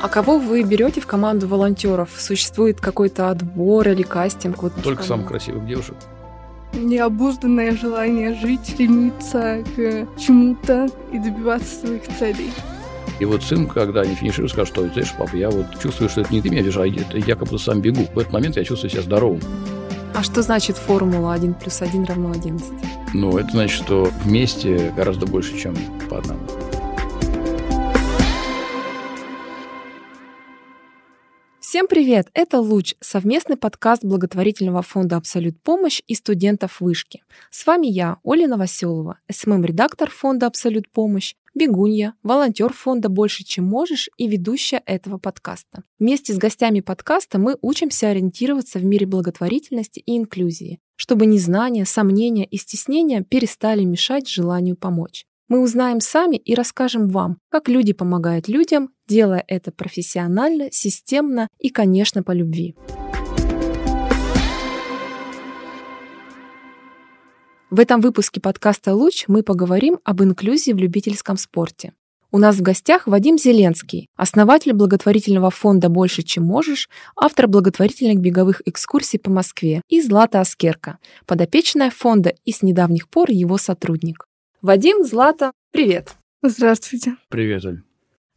А кого вы берете в команду волонтеров? Существует какой-то отбор или кастинг? Вот Только самых красивых девушек. Необузданное желание жить, стремиться к чему-то и добиваться своих целей. И вот сын, когда они финишируют, скажет, что, знаешь, папа, я вот чувствую, что это не ты меня держишь, а это я как будто сам бегу. В этот момент я чувствую себя здоровым. А что значит формула 1 плюс 1 равно 11? Ну, это значит, что вместе гораздо больше, чем по одному. Всем привет! Это «Луч» — совместный подкаст благотворительного фонда «Абсолют помощь» и студентов вышки. С вами я, Оля Новоселова, SMM-редактор фонда «Абсолют помощь», бегунья, волонтер фонда «Больше, чем можешь» и ведущая этого подкаста. Вместе с гостями подкаста мы учимся ориентироваться в мире благотворительности и инклюзии, чтобы незнание, сомнения и стеснения перестали мешать желанию помочь. Мы узнаем сами и расскажем вам, как люди помогают людям, делая это профессионально, системно и, конечно, по любви. В этом выпуске подкаста «Луч» мы поговорим об инклюзии в любительском спорте. У нас в гостях Вадим Зеленский, основатель благотворительного фонда «Больше, чем можешь», автор благотворительных беговых экскурсий по Москве и Злата Аскерка, подопечная фонда и с недавних пор его сотрудник. Вадим, Злата, привет. Здравствуйте. Привет, Аль.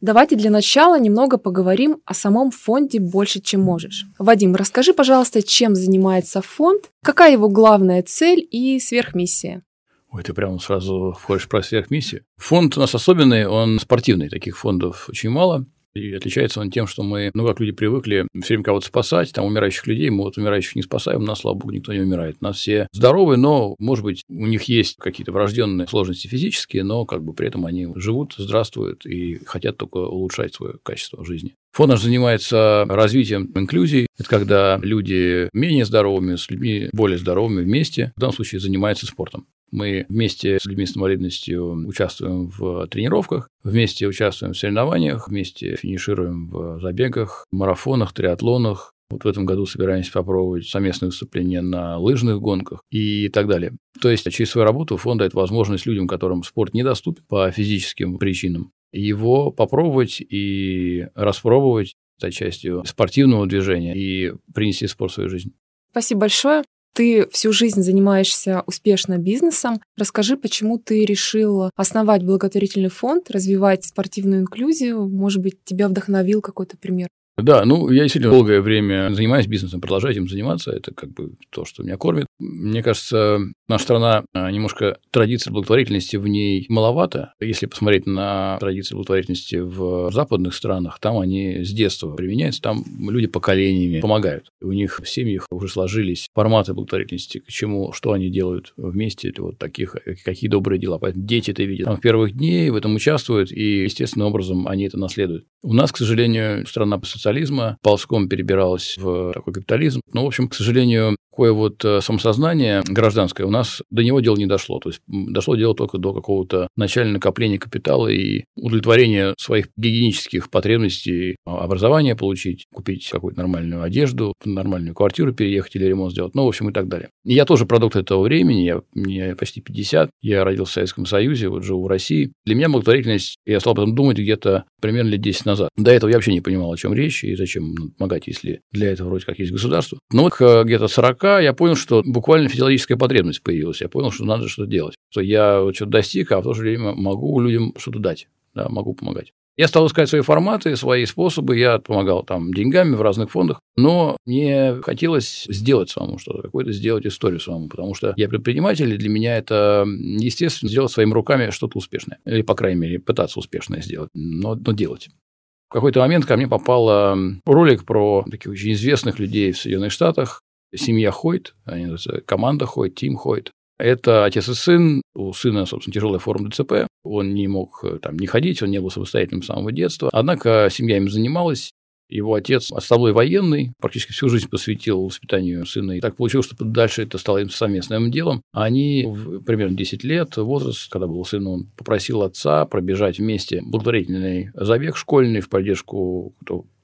Давайте для начала немного поговорим о самом фонде «Больше, чем можешь». Вадим, расскажи, пожалуйста, чем занимается фонд, какая его главная цель и сверхмиссия? Ой, ты прямо сразу входишь про сверхмиссию. Фонд у нас особенный, он спортивный, таких фондов очень мало. И отличается он тем, что мы, ну, как люди привыкли все время кого-то спасать, там, умирающих людей, мы вот умирающих не спасаем, у нас, слава богу, никто не умирает. У нас все здоровы, но, может быть, у них есть какие-то врожденные сложности физические, но как бы при этом они живут, здравствуют и хотят только улучшать свое качество жизни. Фонд наш занимается развитием инклюзии. Это когда люди менее здоровыми с людьми более здоровыми вместе, в данном случае занимаются спортом. Мы вместе с людьми с инвалидностью участвуем в тренировках, вместе участвуем в соревнованиях, вместе финишируем в забегах, марафонах, триатлонах. Вот в этом году собираемся попробовать совместное выступление на лыжных гонках и так далее. То есть через свою работу фонд дает возможность людям, которым спорт недоступен по физическим причинам, его попробовать и распробовать стать частью спортивного движения и принести спорт в свою жизнь. Спасибо большое. Ты всю жизнь занимаешься успешно бизнесом. Расскажи, почему ты решил основать благотворительный фонд, развивать спортивную инклюзию? Может быть, тебя вдохновил какой-то пример? Да, ну, я действительно долгое время занимаюсь бизнесом, продолжаю этим заниматься. Это как бы то, что меня кормит. Мне кажется, наша страна а, немножко традиции благотворительности в ней маловато. Если посмотреть на традиции благотворительности в западных странах, там они с детства применяются, там люди поколениями помогают. У них в семьях уже сложились форматы благотворительности, к чему, что они делают вместе, вот таких, какие добрые дела. Поэтому дети это видят. Там в первых дней в этом участвуют, и естественным образом они это наследуют. У нас, к сожалению, страна социализма ползком перебиралась в такой капитализм. Но, в общем, к сожалению, такое вот э, самосознание гражданское у нас до него дело не дошло. То есть дошло дело только до какого-то начального накопления капитала и удовлетворения своих гигиенических потребностей, образование получить, купить какую-то нормальную одежду, нормальную квартиру переехать или ремонт сделать, ну, в общем, и так далее. Я тоже продукт этого времени, я, мне почти 50, я родился в Советском Союзе, вот живу в России. Для меня благотворительность, я стал об этом думать где-то примерно лет 10 назад. До этого я вообще не понимал, о чем речь и зачем помогать, если для этого вроде как есть государство. Но вот э, где-то 40 я понял, что буквально физиологическая потребность появилась. Я понял, что надо что-то делать. Что я что-то достиг, а в то же время могу людям что-то дать. Да, могу помогать. Я стал искать свои форматы, свои способы. Я помогал там деньгами в разных фондах. Но мне хотелось сделать самому что-то, какую-то сделать историю самому. Потому что я предприниматель, и для меня это, естественно, сделать своими руками что-то успешное. Или, по крайней мере, пытаться успешное сделать. Но, но делать. В какой-то момент ко мне попал ролик про таких очень известных людей в Соединенных Штатах. Семья Хойт, они команда Хойт, Тим Хойт. Это отец и сын. У сына, собственно, тяжелая форма ДЦП. Он не мог э, там не ходить, он не был самостоятельным с самого детства. Однако семья им занималась. Его отец отставной военный, практически всю жизнь посвятил воспитанию сына. И так получилось, что дальше это стало им совместным делом. Они в примерно 10 лет, возраст, когда был сын, он попросил отца пробежать вместе благотворительный забег школьный в поддержку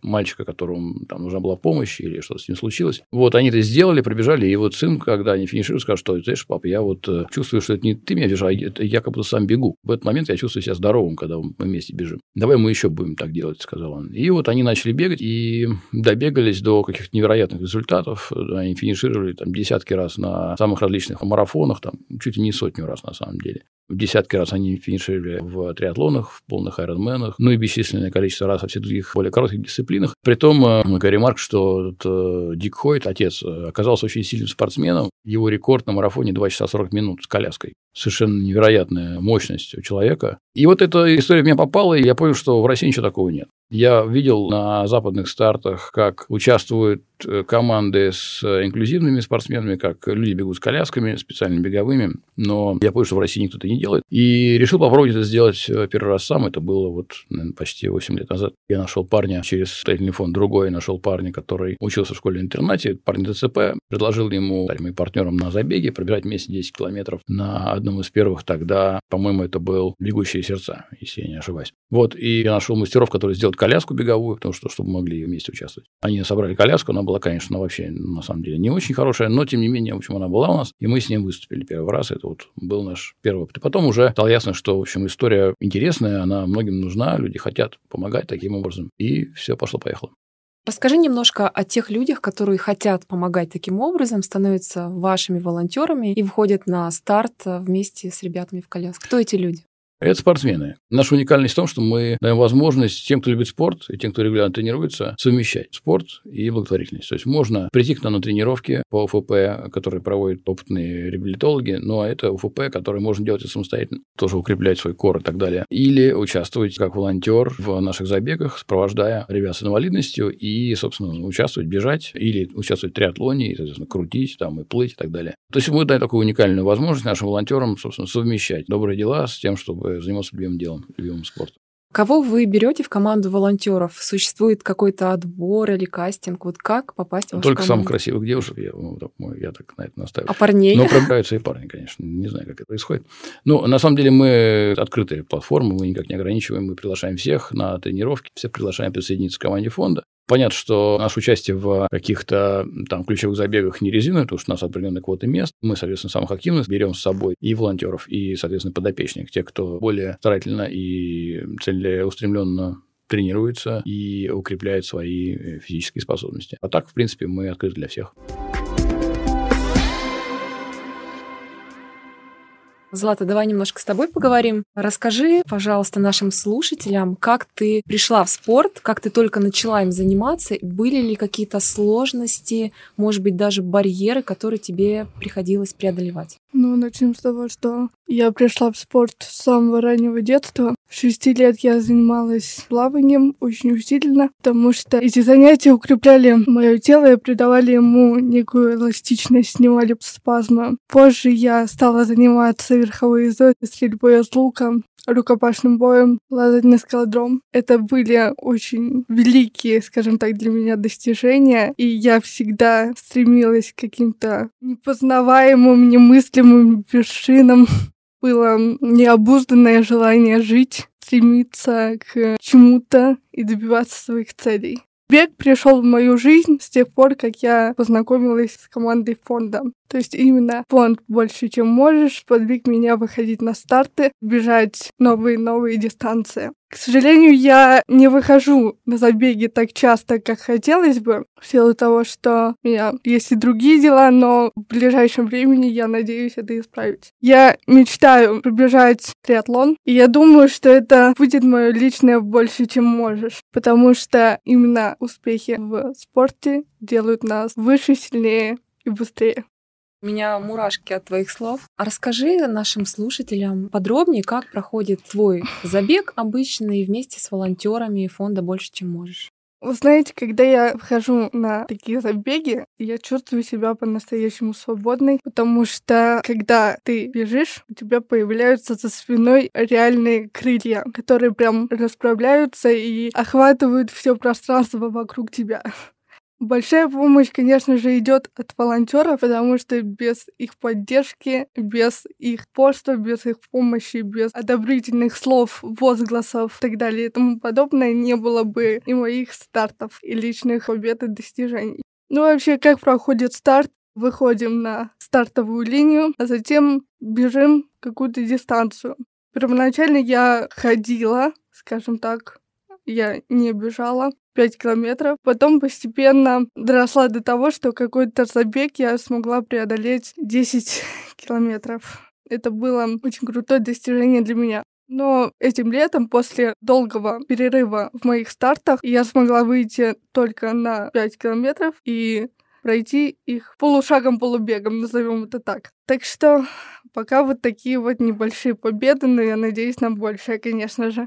мальчика, которому там нужна была помощь или что-то с ним случилось. Вот, они это сделали, пробежали, и вот сын, когда они финишируют, скажет, что, знаешь, папа, я вот э, чувствую, что это не ты меня бежишь, а я как будто сам бегу. В этот момент я чувствую себя здоровым, когда мы вместе бежим. Давай мы еще будем так делать, сказал он. И вот они начали бегать и добегались до каких-то невероятных результатов. Они финишировали там десятки раз на самых различных марафонах, там чуть ли не сотню раз на самом деле. В десятки раз они финишировали в триатлонах, в полных айронменах, ну и бесчисленное количество раз во всех других более коротких дисциплинах. Притом, э, говоря ремарк, что э, Дик Хойт, отец, э, оказался очень сильным спортсменом. Его рекорд на марафоне 2 часа 40 минут с коляской. Совершенно невероятная мощность у человека. И вот эта история в меня попала, и я понял, что в России ничего такого нет. Я видел на западных стартах, как участвуют э, команды с инклюзивными спортсменами, как люди бегут с колясками специальными беговыми, но я понял, что в России никто это не делает. И решил попробовать это сделать э, первый раз сам. Это было вот наверное, почти 8 лет назад. Я нашел парня через фонд другой, нашел парня, который учился в школе-интернате, парень ДЦП, предложил ему, стать моим партнером на забеге, пробежать вместе 10 километров на одном из первых тогда, по-моему, это был «Бегущие сердца», если я не ошибаюсь. Вот, и я нашел мастеров, которые сделают коляску беговую, потому что, чтобы могли вместе участвовать. Они собрали коляску, она была, конечно, вообще, на самом деле, не очень хорошая, но, тем не менее, в общем, она была у нас, и мы с ним выступили первый раз. Это вот был наш первый опыт. И потом уже стало ясно, что, в общем, история интересная, она многим нужна, люди хотят помогать таким образом, и все пошло-поехало. Расскажи немножко о тех людях, которые хотят помогать таким образом, становятся вашими волонтерами и выходят на старт вместе с ребятами в коляске. Кто эти люди? Это спортсмены. Наша уникальность в том, что мы даем возможность тем, кто любит спорт, и тем, кто регулярно тренируется, совмещать спорт и благотворительность. То есть можно прийти к нам на тренировки по УФП, которые проводят опытные реабилитологи, но это УФП, который можно делать и самостоятельно, тоже укреплять свой кор и так далее. Или участвовать как волонтер в наших забегах, сопровождая ребят с инвалидностью и, собственно, участвовать, бежать или участвовать в триатлоне, и, соответственно, крутить там и плыть и так далее. То есть мы даем такую уникальную возможность нашим волонтерам, собственно, совмещать добрые дела с тем, чтобы занимался любимым делом, любимым спортом. Кого вы берете в команду волонтеров? Существует какой-то отбор или кастинг? Вот как попасть в вашу Только команду? самых красивых девушек, я, ну, так, я так на это настаиваю. А парней? Но пробираются и парни, конечно. Не знаю, как это происходит. Но на самом деле мы открытая платформа, мы никак не ограничиваем, мы приглашаем всех на тренировки, всех приглашаем присоединиться к команде фонда. Понятно, что наше участие в каких-то там ключевых забегах не резиновое, потому что у нас определенные квоты мест. Мы, соответственно, самых активных берем с собой и волонтеров, и, соответственно, подопечных, те, кто более старательно и целеустремленно тренируется и укрепляет свои физические способности. А так, в принципе, мы открыты для всех. Злата, давай немножко с тобой поговорим. Расскажи, пожалуйста, нашим слушателям, как ты пришла в спорт, как ты только начала им заниматься, были ли какие-то сложности, может быть, даже барьеры, которые тебе приходилось преодолевать? Ну, начнем с того, что я пришла в спорт с самого раннего детства. В шести лет я занималась плаванием очень усиленно, потому что эти занятия укрепляли мое тело и придавали ему некую эластичность, снимали спазмы. Позже я стала заниматься верховой ездой, стрельбой из лука, рукопашным боем, лазать на скалодром. Это были очень великие, скажем так, для меня достижения, и я всегда стремилась к каким-то непознаваемым, немыслимым вершинам. Было необузданное желание жить, стремиться к чему-то и добиваться своих целей. Бег пришел в мою жизнь с тех пор, как я познакомилась с командой фонда. То есть именно фонд «Больше, чем можешь» подвиг меня выходить на старты, бежать новые-новые дистанции. К сожалению, я не выхожу на забеги так часто, как хотелось бы, в силу того, что у меня есть и другие дела, но в ближайшем времени я надеюсь это исправить. Я мечтаю пробежать триатлон, и я думаю, что это будет мое личное больше, чем можешь, потому что именно успехи в спорте делают нас выше, сильнее и быстрее. У меня мурашки от твоих слов. А расскажи нашим слушателям подробнее, как проходит твой забег обычный вместе с волонтерами фонда «Больше, чем можешь». Вы знаете, когда я вхожу на такие забеги, я чувствую себя по-настоящему свободной, потому что когда ты бежишь, у тебя появляются за спиной реальные крылья, которые прям расправляются и охватывают все пространство вокруг тебя. Большая помощь, конечно же, идет от волонтеров, потому что без их поддержки, без их поста, без их помощи, без одобрительных слов, возгласов и так далее и тому подобное не было бы и моих стартов, и личных побед и достижений. Ну, вообще, как проходит старт? Выходим на стартовую линию, а затем бежим какую-то дистанцию. Первоначально я ходила, скажем так, я не бежала. 5 километров. Потом постепенно доросла до того, что какой-то забег я смогла преодолеть 10 километров. Это было очень крутое достижение для меня. Но этим летом, после долгого перерыва в моих стартах, я смогла выйти только на 5 километров и пройти их полушагом-полубегом, назовем это так. Так что пока вот такие вот небольшие победы, но я надеюсь на большее, конечно же.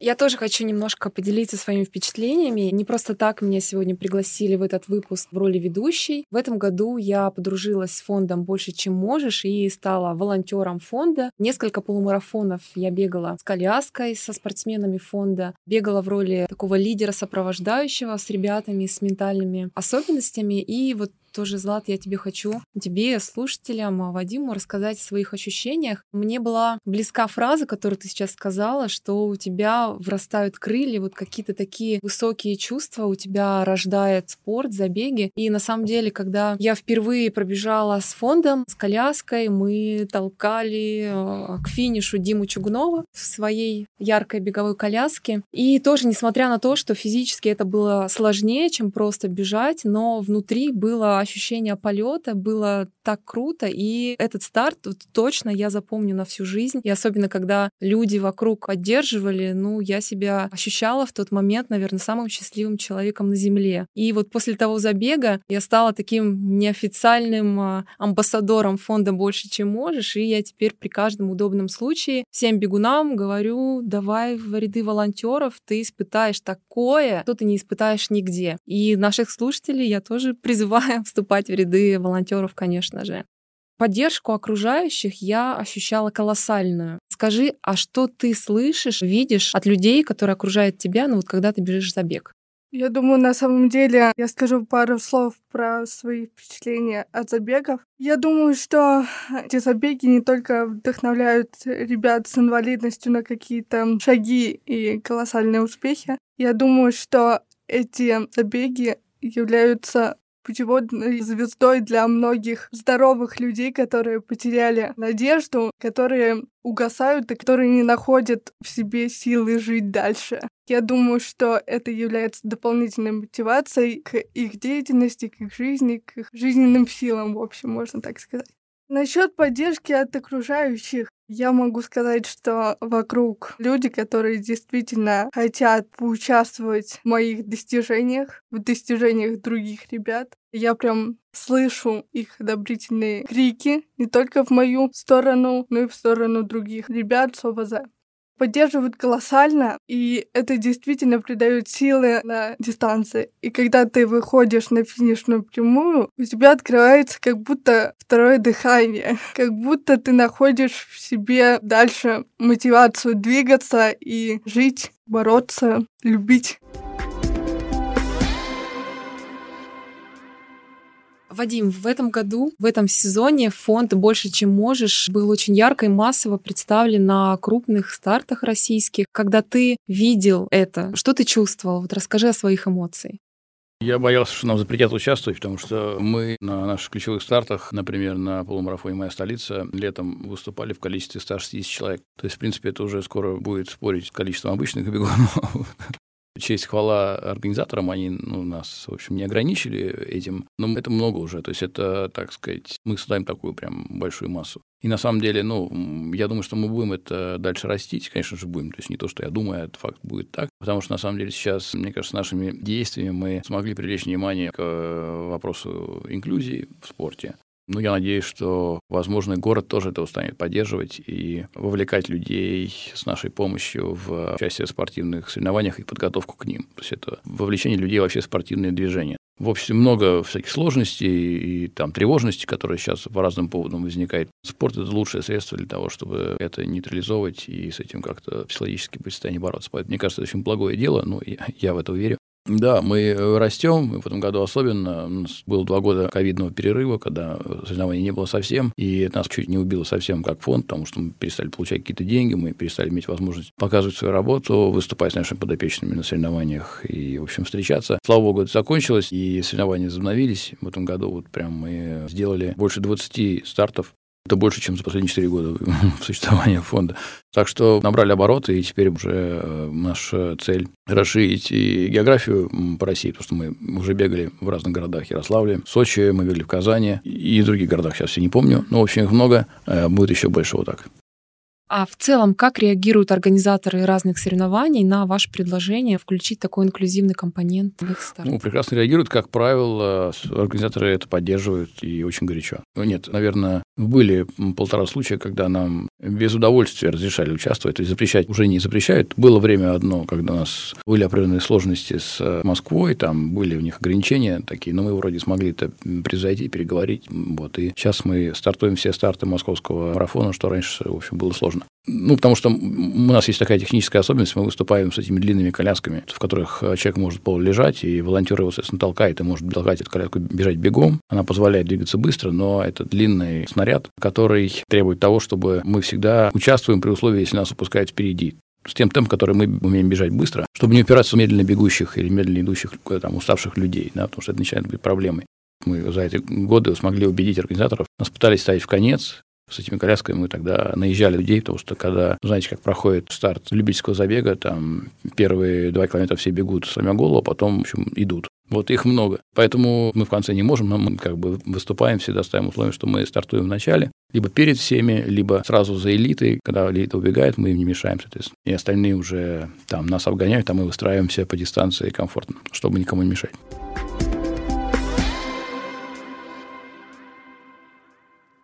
Я тоже хочу немножко поделиться своими впечатлениями. Не просто так меня сегодня пригласили в этот выпуск в роли ведущей. В этом году я подружилась с фондом «Больше, чем можешь» и стала волонтером фонда. Несколько полумарафонов я бегала с коляской, со спортсменами фонда. Бегала в роли такого лидера сопровождающего с ребятами с ментальными особенностями. И вот тоже, Злат, я тебе хочу, тебе, слушателям, а, Вадиму рассказать о своих ощущениях. Мне была близка фраза, которую ты сейчас сказала, что у тебя врастают крылья, вот какие-то такие высокие чувства у тебя рождает спорт, забеги. И на самом деле, когда я впервые пробежала с фондом, с коляской, мы толкали а, к финишу Диму Чугунова в своей яркой беговой коляске. И тоже, несмотря на то, что физически это было сложнее, чем просто бежать, но внутри было ощущение полета было так круто, и этот старт вот, точно я запомню на всю жизнь. И особенно, когда люди вокруг поддерживали, ну, я себя ощущала в тот момент, наверное, самым счастливым человеком на Земле. И вот после того забега я стала таким неофициальным а, амбассадором фонда «Больше, чем можешь», и я теперь при каждом удобном случае всем бегунам говорю, давай в ряды волонтеров, ты испытаешь такое, что ты не испытаешь нигде. И наших слушателей я тоже призываю вступать в ряды волонтеров, конечно же. Поддержку окружающих я ощущала колоссальную. Скажи, а что ты слышишь, видишь от людей, которые окружают тебя, ну вот когда ты бежишь забег? Я думаю, на самом деле, я скажу пару слов про свои впечатления от забегов. Я думаю, что эти забеги не только вдохновляют ребят с инвалидностью на какие-то шаги и колоссальные успехи. Я думаю, что эти забеги являются путеводной звездой для многих здоровых людей, которые потеряли надежду, которые угасают и которые не находят в себе силы жить дальше. Я думаю, что это является дополнительной мотивацией к их деятельности, к их жизни, к их жизненным силам, в общем, можно так сказать. Насчет поддержки от окружающих, я могу сказать, что вокруг люди, которые действительно хотят поучаствовать в моих достижениях, в достижениях других ребят. Я прям слышу их одобрительные крики не только в мою сторону, но и в сторону других ребят с ОВЗ поддерживают колоссально, и это действительно придает силы на дистанции. И когда ты выходишь на финишную прямую, у тебя открывается как будто второе дыхание, как будто ты находишь в себе дальше мотивацию двигаться и жить, бороться, любить. Вадим, в этом году, в этом сезоне фонд «Больше, чем можешь» был очень ярко и массово представлен на крупных стартах российских. Когда ты видел это, что ты чувствовал? Вот расскажи о своих эмоциях. Я боялся, что нам запретят участвовать, потому что мы на наших ключевых стартах, например, на полумарафоне «Моя столица», летом выступали в количестве 160 человек. То есть, в принципе, это уже скоро будет спорить с количеством обычных бегунов. Честь хвала организаторам, они ну, нас, в общем, не ограничили этим, но это много уже, то есть это, так сказать, мы создаем такую прям большую массу. И на самом деле, ну, я думаю, что мы будем это дальше растить, конечно же, будем. То есть не то, что я думаю, а это факт будет так. Потому что на самом деле сейчас, мне кажется, нашими действиями мы смогли привлечь внимание к вопросу инклюзии в спорте. Ну, я надеюсь, что, возможно, город тоже это станет поддерживать и вовлекать людей с нашей помощью в участие в спортивных соревнованиях и подготовку к ним. То есть это вовлечение людей вообще в спортивные движения. В общем, много всяких сложностей и там тревожности, которые сейчас по разным поводам возникают. Спорт – это лучшее средство для того, чтобы это нейтрализовывать и с этим как-то психологически в состоянии бороться. Поэтому, мне кажется, это очень благое дело, но я, я в это верю. Да, мы э, растем, в этом году особенно. У нас было два года ковидного перерыва, когда соревнований не было совсем, и нас чуть не убило совсем как фонд, потому что мы перестали получать какие-то деньги, мы перестали иметь возможность показывать свою работу, выступать с нашими подопечными на соревнованиях и, в общем, встречаться. Слава богу, это закончилось, и соревнования возобновились. В этом году вот прям мы сделали больше 20 стартов это больше, чем за последние 4 года существования фонда. Так что набрали обороты, и теперь уже э, наша цель расширить и географию по России, потому что мы уже бегали в разных городах. Ярославле, Сочи, мы бегали в Казани и в других городах, сейчас все не помню. Но, в общем, их много, э, будет еще больше вот так. А в целом, как реагируют организаторы разных соревнований на ваше предложение включить такой инклюзивный компонент в их старт? Ну, прекрасно реагируют. Как правило, организаторы это поддерживают и очень горячо. Ну, нет, наверное, были полтора случая, когда нам без удовольствия разрешали участвовать, то есть запрещать уже не запрещают. Было время одно, когда у нас были определенные сложности с Москвой, там были у них ограничения такие, но мы вроде смогли это произойти, переговорить. Вот. И сейчас мы стартуем все старты московского марафона, что раньше, в общем, было сложно. Ну, потому что у нас есть такая техническая особенность, мы выступаем с этими длинными колясками, в которых человек может полулежать, и волонтер его, соответственно, толкает и может толкать эту коляску, бежать бегом. Она позволяет двигаться быстро, но это длинный снаряд, который требует того, чтобы мы всегда участвуем при условии, если нас упускают впереди с тем темпом, который мы умеем бежать быстро, чтобы не упираться в медленно бегущих или медленно идущих, там, уставших людей, да, потому что это начинает быть проблемой. Мы за эти годы смогли убедить организаторов. Нас пытались ставить в конец, с этими колясками мы тогда наезжали людей, потому что когда, знаете, как проходит старт любительского забега, там первые два километра все бегут сломя голову, а потом, в общем, идут. Вот их много. Поэтому мы в конце не можем, но мы как бы выступаем, всегда ставим условие, что мы стартуем в начале, либо перед всеми, либо сразу за элитой. Когда элита убегает, мы им не мешаем, соответственно. И остальные уже там нас обгоняют, а мы выстраиваемся по дистанции комфортно, чтобы никому не мешать.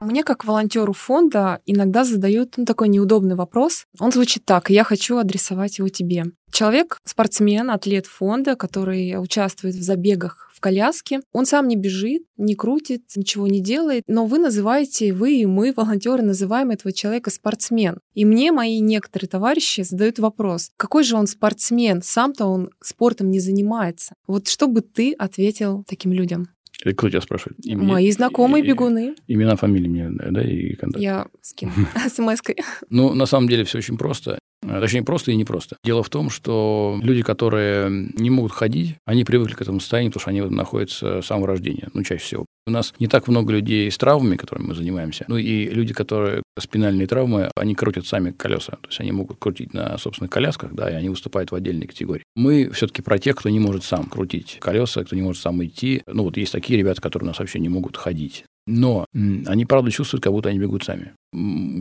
Мне, как волонтеру фонда, иногда задают ну, такой неудобный вопрос. Он звучит так, я хочу адресовать его тебе. Человек, спортсмен, атлет фонда, который участвует в забегах в коляске, он сам не бежит, не крутит, ничего не делает, но вы называете, вы и мы, волонтеры, называем этого человека спортсмен. И мне мои некоторые товарищи задают вопрос, какой же он спортсмен, сам-то он спортом не занимается. Вот что бы ты ответил таким людям? Или кто тебя спрашивает? Имя, Мои знакомые и, бегуны. Имена, фамилии мне, да, и контакт. Я скину смс-кой. Ну, на самом деле все очень просто. А, точнее, просто и непросто. Дело в том, что люди, которые не могут ходить, они привыкли к этому состоянию, потому что они находятся с самого рождения, ну, чаще всего. У нас не так много людей с травмами, которыми мы занимаемся. Ну и люди, которые спинальные травмы, они крутят сами колеса. То есть они могут крутить на собственных колясках, да, и они выступают в отдельной категории. Мы все-таки про тех, кто не может сам крутить колеса, кто не может сам идти. Ну вот есть такие ребята, которые у нас вообще не могут ходить. Но они, правда, чувствуют, как будто они бегут сами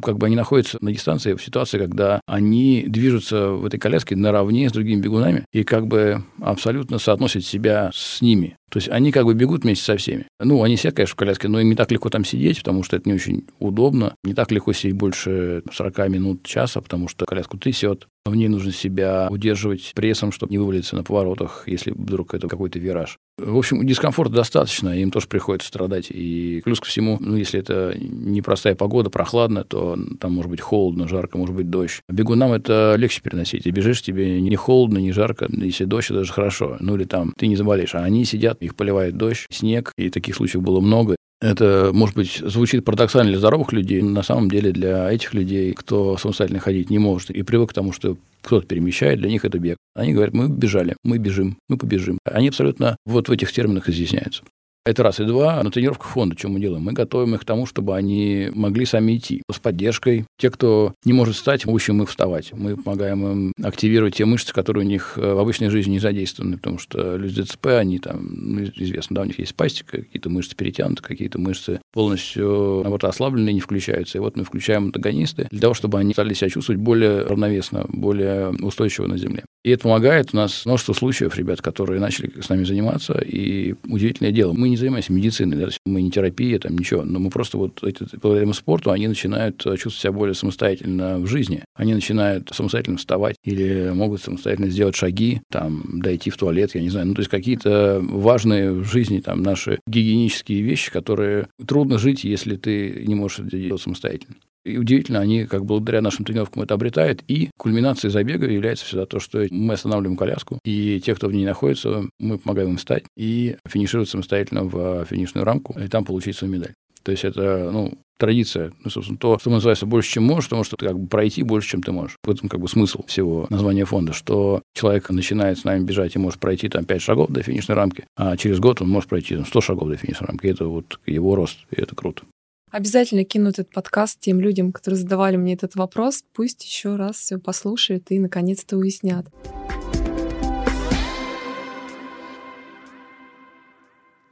как бы они находятся на дистанции в ситуации, когда они движутся в этой коляске наравне с другими бегунами и как бы абсолютно соотносят себя с ними. То есть они как бы бегут вместе со всеми. Ну, они все, конечно, в коляске, но им не так легко там сидеть, потому что это не очень удобно. Не так легко сидеть больше 40 минут, часа, потому что коляску трясет. В ней нужно себя удерживать прессом, чтобы не вывалиться на поворотах, если вдруг это какой-то вираж. В общем, дискомфорта достаточно, им тоже приходится страдать. И плюс ко всему, ну, если это непростая погода, прохладно, то там может быть холодно, жарко, может быть дождь. Бегунам это легче переносить. И бежишь, тебе не холодно, не жарко, если дождь, это даже хорошо. Ну или там ты не заболеешь. А они сидят, их поливает дождь, снег, и таких случаев было много. Это, может быть, звучит парадоксально для здоровых людей, но на самом деле для этих людей, кто самостоятельно ходить не может и привык к тому, что кто-то перемещает, для них это бег. Они говорят, мы бежали, мы бежим, мы побежим. Они абсолютно вот в этих терминах изъясняются. Это раз. И два, на тренировках фонда, что мы делаем? Мы готовим их к тому, чтобы они могли сами идти с поддержкой. Те, кто не может встать, мы учим их вставать. Мы помогаем им активировать те мышцы, которые у них э, в обычной жизни не задействованы, потому что люди ДЦП, они там, ну, известно, да, у них есть пастика, какие-то мышцы перетянуты, какие-то мышцы полностью наоборот, ослабленные, не включаются. И вот мы включаем антагонисты для того, чтобы они стали себя чувствовать более равновесно, более устойчиво на земле. И это помогает. У нас множество случаев, ребят, которые начали с нами заниматься, и удивительное дело, мы не занимаемся медициной, да, мы не терапия, там ничего, но мы просто вот эти, благодаря спорту, они начинают чувствовать себя более самостоятельно в жизни. Они начинают самостоятельно вставать или могут самостоятельно сделать шаги, там, дойти в туалет, я не знаю. Ну, то есть какие-то важные в жизни там наши гигиенические вещи, которые трудно жить, если ты не можешь это делать самостоятельно. И удивительно, они как благодаря нашим тренировкам это обретают. И кульминацией забега является всегда то, что мы останавливаем коляску, и те, кто в ней находится, мы помогаем им встать и финишировать самостоятельно в финишную рамку, и там получить свою медаль. То есть это, ну, традиция, ну, собственно, то, что называется больше, чем можешь, потому что ты как бы пройти больше, чем ты можешь. В этом как бы смысл всего названия фонда, что человек начинает с нами бежать и может пройти там 5 шагов до финишной рамки, а через год он может пройти там, 100 шагов до финишной рамки. Это вот его рост, и это круто. Обязательно кину этот подкаст тем людям, которые задавали мне этот вопрос. Пусть еще раз все послушают и наконец-то уяснят.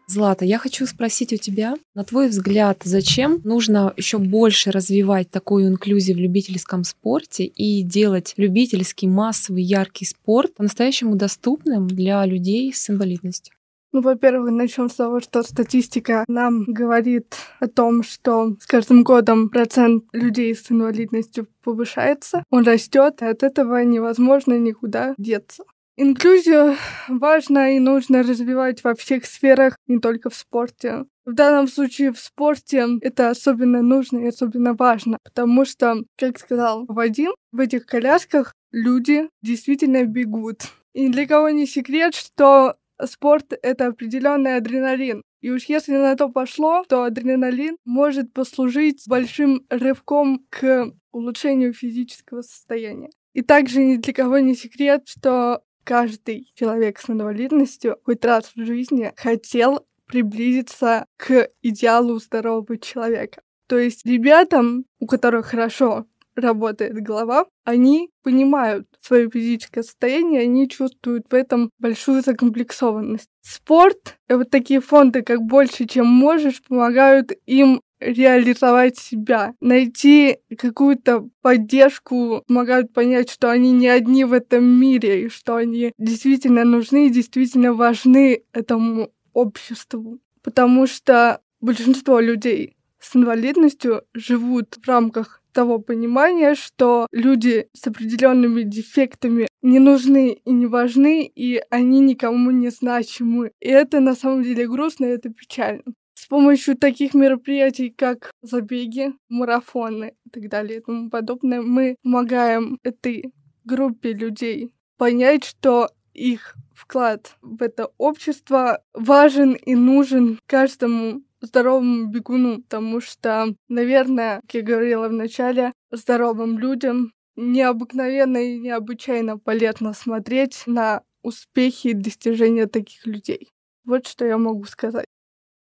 Злата, я хочу спросить у тебя, на твой взгляд, зачем нужно еще больше развивать такую инклюзию в любительском спорте и делать любительский, массовый, яркий спорт по-настоящему доступным для людей с инвалидностью? Ну, во-первых, начнем с того, что статистика нам говорит о том, что с каждым годом процент людей с инвалидностью повышается, он растет, и от этого невозможно никуда деться. Инклюзию важно и нужно развивать во всех сферах, не только в спорте. В данном случае в спорте это особенно нужно и особенно важно, потому что, как сказал Вадим, в этих колясках люди действительно бегут. И для кого не секрет, что спорт — это определенный адреналин. И уж если на то пошло, то адреналин может послужить большим рывком к улучшению физического состояния. И также ни для кого не секрет, что каждый человек с инвалидностью хоть раз в жизни хотел приблизиться к идеалу здорового человека. То есть ребятам, у которых хорошо работает голова, они понимают свое физическое состояние, они чувствуют в этом большую закомплексованность. Спорт и вот такие фонды, как «Больше, чем можешь», помогают им реализовать себя, найти какую-то поддержку, помогают понять, что они не одни в этом мире, и что они действительно нужны и действительно важны этому обществу. Потому что большинство людей с инвалидностью живут в рамках того понимания, что люди с определенными дефектами не нужны и не важны, и они никому не значимы. И это на самом деле грустно, и это печально. С помощью таких мероприятий, как забеги, марафоны и так далее и тому подобное, мы помогаем этой группе людей понять, что их вклад в это общество важен и нужен каждому здоровому бегуну, потому что, наверное, как я говорила в начале, здоровым людям необыкновенно и необычайно полезно смотреть на успехи и достижения таких людей. Вот что я могу сказать.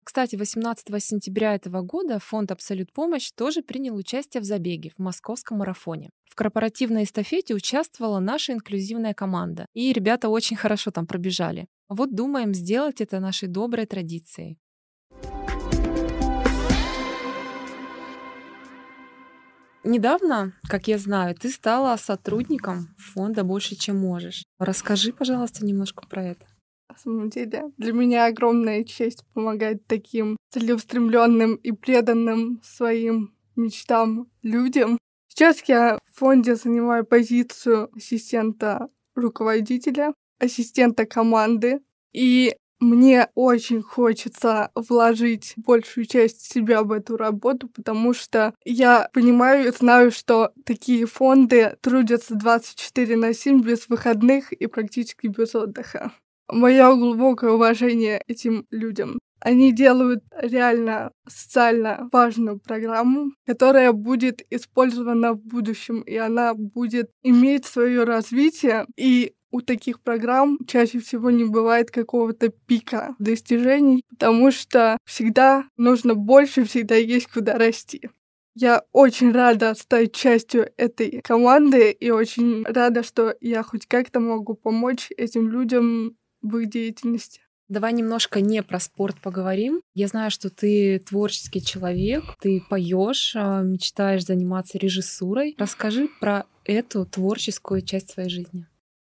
Кстати, 18 сентября этого года фонд «Абсолют помощь» тоже принял участие в забеге в московском марафоне. В корпоративной эстафете участвовала наша инклюзивная команда, и ребята очень хорошо там пробежали. Вот думаем сделать это нашей доброй традицией. Недавно, как я знаю, ты стала сотрудником фонда «Больше, чем можешь». Расскажи, пожалуйста, немножко про это. На самом деле, для меня огромная честь помогать таким целеустремленным и преданным своим мечтам людям. Сейчас я в фонде занимаю позицию ассистента руководителя, ассистента команды. И мне очень хочется вложить большую часть себя в эту работу, потому что я понимаю и знаю, что такие фонды трудятся 24 на 7 без выходных и практически без отдыха мое глубокое уважение этим людям. Они делают реально социально важную программу, которая будет использована в будущем, и она будет иметь свое развитие. И у таких программ чаще всего не бывает какого-то пика достижений, потому что всегда нужно больше, всегда есть куда расти. Я очень рада стать частью этой команды и очень рада, что я хоть как-то могу помочь этим людям в их деятельности. Давай немножко не про спорт поговорим. Я знаю, что ты творческий человек, ты поешь, а, мечтаешь заниматься режиссурой. Расскажи про эту творческую часть своей жизни.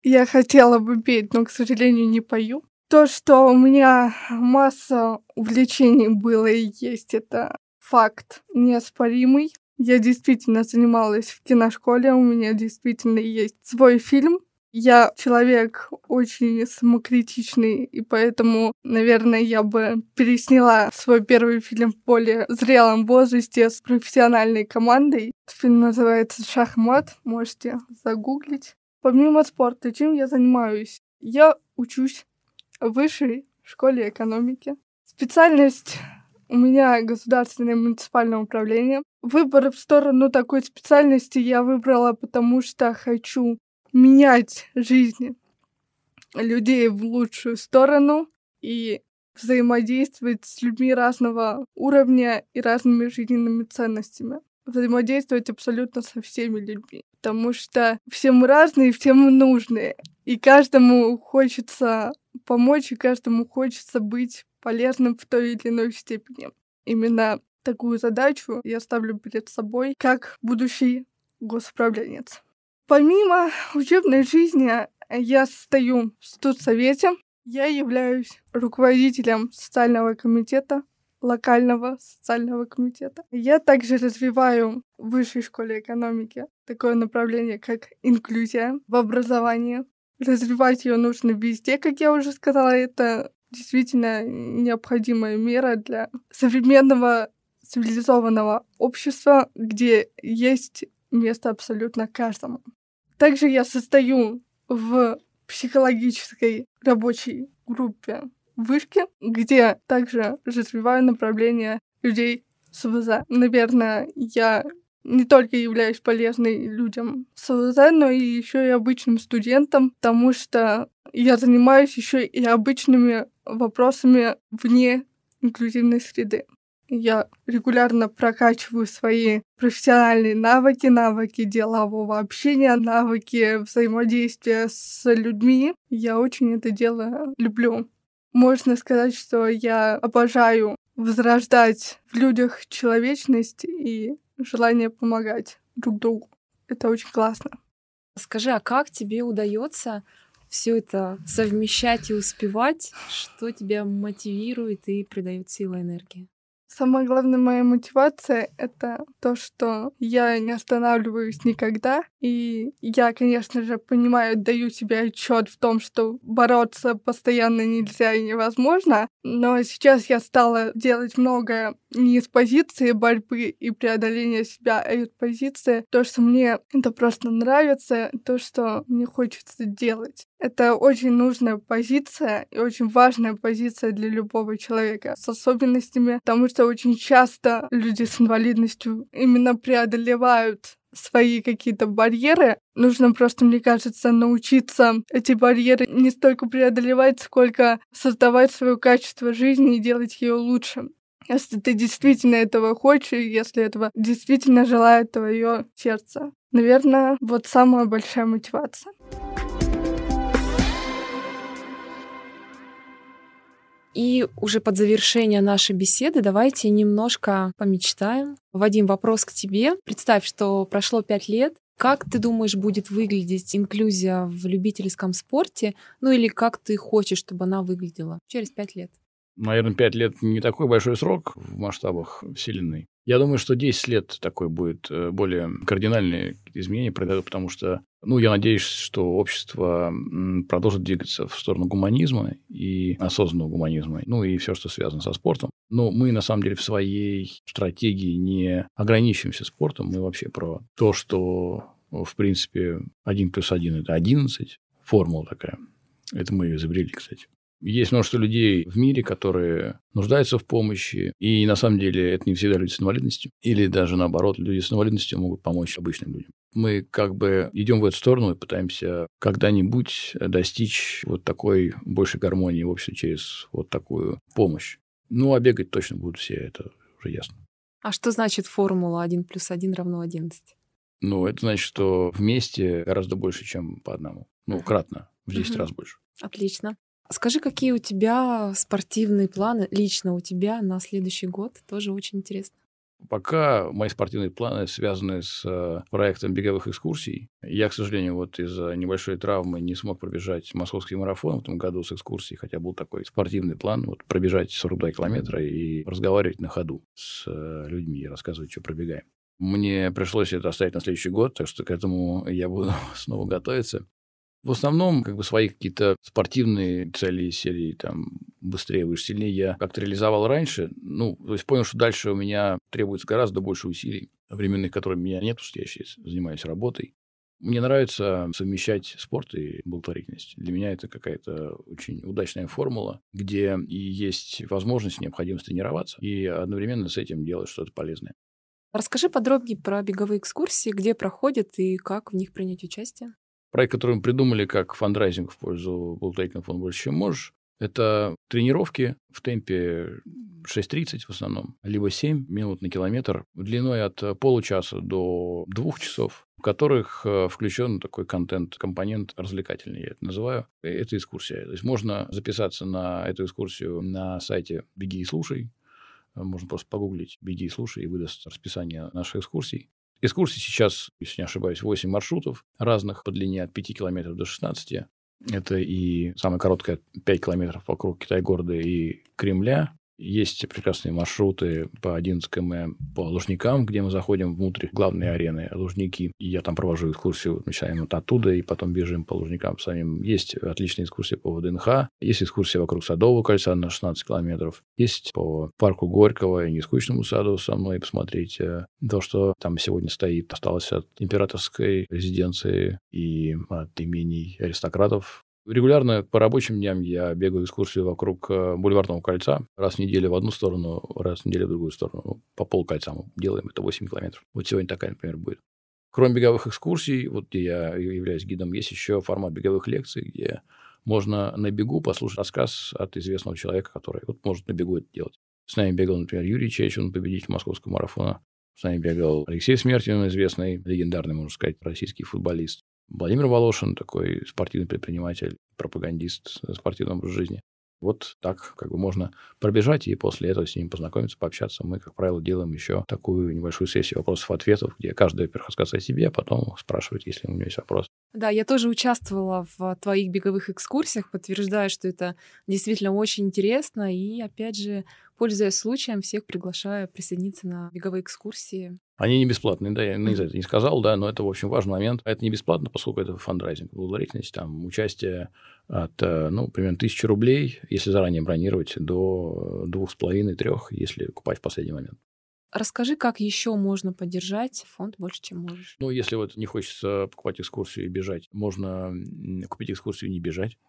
Я хотела бы петь, но, к сожалению, не пою. То, что у меня масса увлечений было и есть, это факт неоспоримый. Я действительно занималась в киношколе, у меня действительно есть свой фильм, Я человек очень самокритичный, и поэтому, наверное, я бы пересняла свой первый фильм в более зрелом возрасте с профессиональной командой. Фильм называется «Шахмат», можете загуглить. Помимо спорта, чем я занимаюсь? Я учусь в высшей школе экономики. Специальность у меня государственное муниципальное управление. Выбор в сторону такой специальности я выбрала, потому что хочу менять жизни людей в лучшую сторону и взаимодействовать с людьми разного уровня и разными жизненными ценностями. Взаимодействовать абсолютно со всеми людьми. Потому что все мы разные, все мы нужные. И каждому хочется помочь, и каждому хочется быть полезным в той или иной степени. Именно такую задачу я ставлю перед собой как будущий госуправленец. Помимо учебной жизни, я стою в студсовете. Я являюсь руководителем социального комитета, локального социального комитета. Я также развиваю в высшей школе экономики такое направление, как инклюзия в образовании. Развивать ее нужно везде, как я уже сказала, это действительно необходимая мера для современного цивилизованного общества, где есть место абсолютно каждому. Также я состою в психологической рабочей группе вышки, где также развиваю направление людей с ВЗ. Наверное, я не только являюсь полезной людям с ВЗ, но и еще и обычным студентам, потому что я занимаюсь еще и обычными вопросами вне инклюзивной среды. Я регулярно прокачиваю свои профессиональные навыки, навыки делового общения, навыки взаимодействия с людьми. Я очень это дело люблю. Можно сказать, что я обожаю возрождать в людях человечность и желание помогать друг другу. Это очень классно. Скажи, а как тебе удается все это совмещать и успевать? Что тебя мотивирует и придает силы энергии? Самая главная моя мотивация — это то, что я не останавливаюсь никогда. И я, конечно же, понимаю, даю себе отчет в том, что бороться постоянно нельзя и невозможно. Но сейчас я стала делать многое не из позиции борьбы и преодоления себя, а из позиции то, что мне это просто нравится, то, что мне хочется делать. Это очень нужная позиция и очень важная позиция для любого человека с особенностями, потому что очень часто люди с инвалидностью именно преодолевают свои какие-то барьеры. Нужно просто, мне кажется, научиться эти барьеры не столько преодолевать, сколько создавать свое качество жизни и делать ее лучше. Если ты действительно этого хочешь, если этого действительно желает твое сердце. Наверное, вот самая большая мотивация. И уже под завершение нашей беседы давайте немножко помечтаем. Вадим, вопрос к тебе. Представь, что прошло пять лет. Как ты думаешь, будет выглядеть инклюзия в любительском спорте? Ну или как ты хочешь, чтобы она выглядела через пять лет? Наверное, пять лет не такой большой срок в масштабах Вселенной. Я думаю, что 10 лет такой будет э, более кардинальные изменения произойдут, потому что, ну, я надеюсь, что общество продолжит двигаться в сторону гуманизма и осознанного гуманизма, ну, и все, что связано со спортом. Но мы, на самом деле, в своей стратегии не ограничиваемся спортом, мы вообще про то, что, в принципе, 1 плюс 1 – это 11, формула такая. Это мы ее изобрели, кстати. Есть множество людей в мире, которые нуждаются в помощи, и на самом деле это не всегда люди с инвалидностью, или даже наоборот, люди с инвалидностью могут помочь обычным людям. Мы как бы идем в эту сторону и пытаемся когда-нибудь достичь вот такой большей гармонии в обществе через вот такую помощь. Ну, а бегать точно будут все, это уже ясно. А что значит формула 1 плюс 1 равно 11? Ну, это значит, что вместе гораздо больше, чем по одному. Ну, кратно, в 10 угу. раз больше. Отлично. Скажи, какие у тебя спортивные планы лично у тебя на следующий год? Тоже очень интересно. Пока мои спортивные планы связаны с э, проектом беговых экскурсий. Я, к сожалению, вот из-за небольшой травмы не смог пробежать московский марафон в этом году с экскурсией, хотя был такой спортивный план, вот пробежать 42 километра и разговаривать на ходу с э, людьми и рассказывать, что пробегаем. Мне пришлось это оставить на следующий год, так что к этому я буду снова готовиться. В основном, как бы свои какие-то спортивные цели из серии там быстрее, выше, сильнее я как-то реализовал раньше. Ну, то есть понял, что дальше у меня требуется гораздо больше усилий, временных, которые у меня нет, потому что я сейчас занимаюсь работой. Мне нравится совмещать спорт и благотворительность. Для меня это какая-то очень удачная формула, где и есть возможность, необходимость тренироваться, и одновременно с этим делать что-то полезное. Расскажи подробнее про беговые экскурсии, где проходят и как в них принять участие. Проект, который мы придумали как фандрайзинг в пользу благотворительного фонда «Больше, чем можешь», это тренировки в темпе 6.30 в основном, либо 7 минут на километр, длиной от получаса до двух часов, в которых э, включен такой контент-компонент развлекательный, я это называю. Это экскурсия. То есть можно записаться на эту экскурсию на сайте «Беги и слушай», можно просто погуглить «Беги и слушай» и выдаст расписание наших экскурсий. Экскурсий сейчас, если не ошибаюсь, 8 маршрутов разных по длине от 5 километров до 16. Это и самая короткая 5 километров вокруг Китай-города и Кремля, есть прекрасные маршруты по 11 км по Лужникам, где мы заходим внутрь главной арены Лужники. И я там провожу экскурсию, начинаем вот оттуда, и потом бежим по Лужникам самим. Есть отличные экскурсии по ВДНХ, есть экскурсия вокруг Садового кольца на 16 километров, есть по парку Горького и Нескучному саду со мной посмотреть э, то, что там сегодня стоит, осталось от императорской резиденции и от имений аристократов Регулярно по рабочим дням я бегаю экскурсию вокруг э, Бульварного кольца. Раз в неделю в одну сторону, раз в неделю в другую сторону. Ну, по полкольца мы делаем, это 8 километров. Вот сегодня такая, например, будет. Кроме беговых экскурсий, вот где я являюсь гидом, есть еще формат беговых лекций, где можно на бегу послушать рассказ от известного человека, который вот может на бегу это делать. С нами бегал, например, Юрий Чечин, победитель московского марафона. С нами бегал Алексей Смертин, известный, легендарный, можно сказать, российский футболист. Владимир Волошин, такой спортивный предприниматель, пропагандист спортивного образа жизни. Вот так как бы можно пробежать и после этого с ним познакомиться, пообщаться. Мы, как правило, делаем еще такую небольшую сессию вопросов-ответов, где каждый, во-первых, рассказывает о себе, а потом спрашивает, если у него есть вопрос. Да, я тоже участвовала в твоих беговых экскурсиях, подтверждаю, что это действительно очень интересно. И, опять же, пользуясь случаем, всех приглашаю присоединиться на беговые экскурсии. Они не бесплатные, да, я не за это не сказал, да, но это, в общем, важный момент. Это не бесплатно, поскольку это фандрайзинг, благотворительность, там, участие от, э, ну, примерно тысячи рублей, если заранее бронировать, до двух с половиной, трех, если купать в последний момент. Расскажи, как еще можно поддержать фонд больше, чем можешь. Ну, если вот не хочется покупать экскурсию и бежать, можно купить экскурсию и не бежать.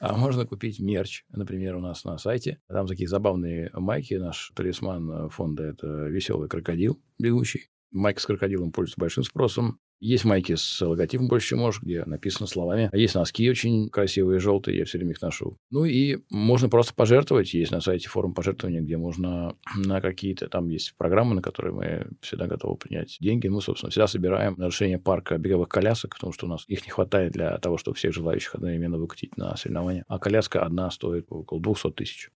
А можно купить мерч, например, у нас на сайте. Там такие забавные майки. Наш талисман фонда – это веселый крокодил бегущий. Майка с крокодилом пользуется большим спросом. Есть майки с логотипом «Больше, чем можешь», где написано словами. А есть носки очень красивые, желтые, я все время их ношу. Ну и можно просто пожертвовать. Есть на сайте форум пожертвования, где можно на какие-то... Там есть программы, на которые мы всегда готовы принять деньги. Мы, собственно, всегда собираем на решение парка беговых колясок, потому что у нас их не хватает для того, чтобы всех желающих одновременно выкатить на соревнования. А коляска одна стоит около 200 тысяч.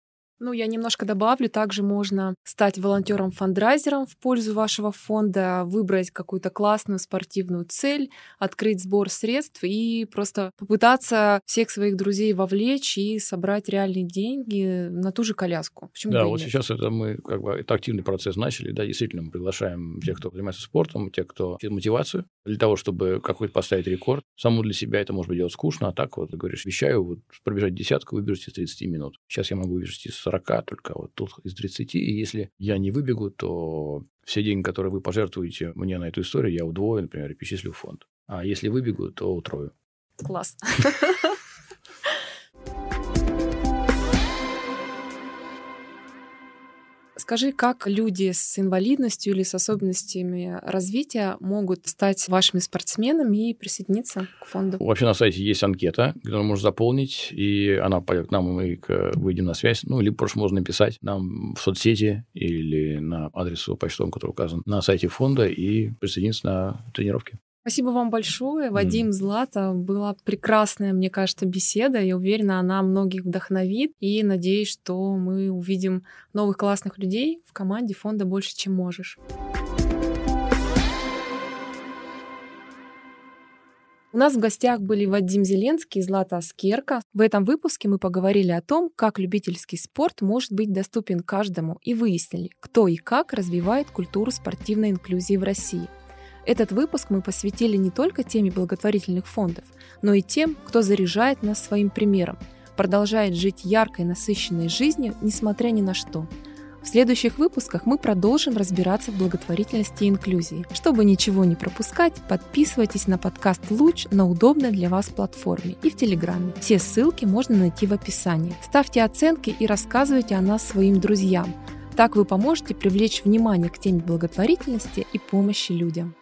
Ну, я немножко добавлю. Также можно стать волонтером-фандрайзером в пользу вашего фонда, выбрать какую-то классную спортивную цель, открыть сбор средств и просто попытаться всех своих друзей вовлечь и собрать реальные деньги на ту же коляску. Почему да, вот нет? сейчас это мы как бы это активный процесс начали. Да, действительно, мы приглашаем тех, кто занимается спортом, тех, кто мотивацию для того, чтобы какой-то поставить рекорд. Саму для себя это может быть делать скучно, а так вот, ты говоришь, вещаю, вот пробежать десятку, выбежите из 30 минут. Сейчас я могу выбежать из 40, только вот тут из 30. И если я не выбегу, то все деньги, которые вы пожертвуете мне на эту историю, я удвою, например, и перечислю в фонд. А если выбегу, то утрою. Класс. Скажи, как люди с инвалидностью или с особенностями развития могут стать вашими спортсменами и присоединиться к фонду? Вообще на сайте есть анкета, которую можно заполнить, и она пойдет к нам, мы выйдем на связь. Ну, либо просто можно написать нам в соцсети или на адресу почтовом, который указан на сайте фонда, и присоединиться на тренировки. Спасибо вам большое, Вадим mm. Злата. Была прекрасная, мне кажется, беседа. Я уверена, она многих вдохновит. И надеюсь, что мы увидим новых классных людей в команде фонда «Больше, чем можешь». У нас в гостях были Вадим Зеленский и Злата Аскерка. В этом выпуске мы поговорили о том, как любительский спорт может быть доступен каждому и выяснили, кто и как развивает культуру спортивной инклюзии в России – Этот выпуск мы посвятили не только теме благотворительных фондов, но и тем, кто заряжает нас своим примером, продолжает жить яркой, насыщенной жизнью, несмотря ни на что. В следующих выпусках мы продолжим разбираться в благотворительности и инклюзии. Чтобы ничего не пропускать, подписывайтесь на подкаст «Луч» на удобной для вас платформе и в Телеграме. Все ссылки можно найти в описании. Ставьте оценки и рассказывайте о нас своим друзьям. Так вы поможете привлечь внимание к теме благотворительности и помощи людям.